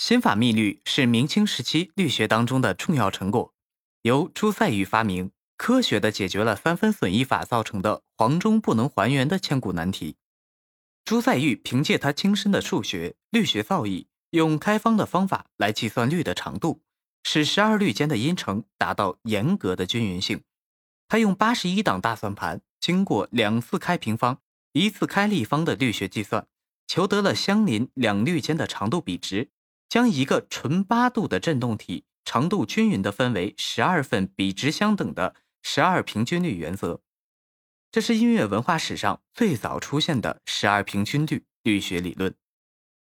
心法密律是明清时期律学当中的重要成果，由朱赛玉发明，科学的解决了三分损益法造成的黄中不能还原的千古难题。朱赛玉凭借他精深的数学、律学造诣，用开方的方法来计算律的长度，使十二律间的音程达到严格的均匀性。他用八十一档大算盘，经过两次开平方、一次开立方的律学计算，求得了相邻两律间的长度比值。将一个纯八度的振动体长度均匀地分为十二份比值相等的十二平均律原则，这是音乐文化史上最早出现的十二平均律律学理论。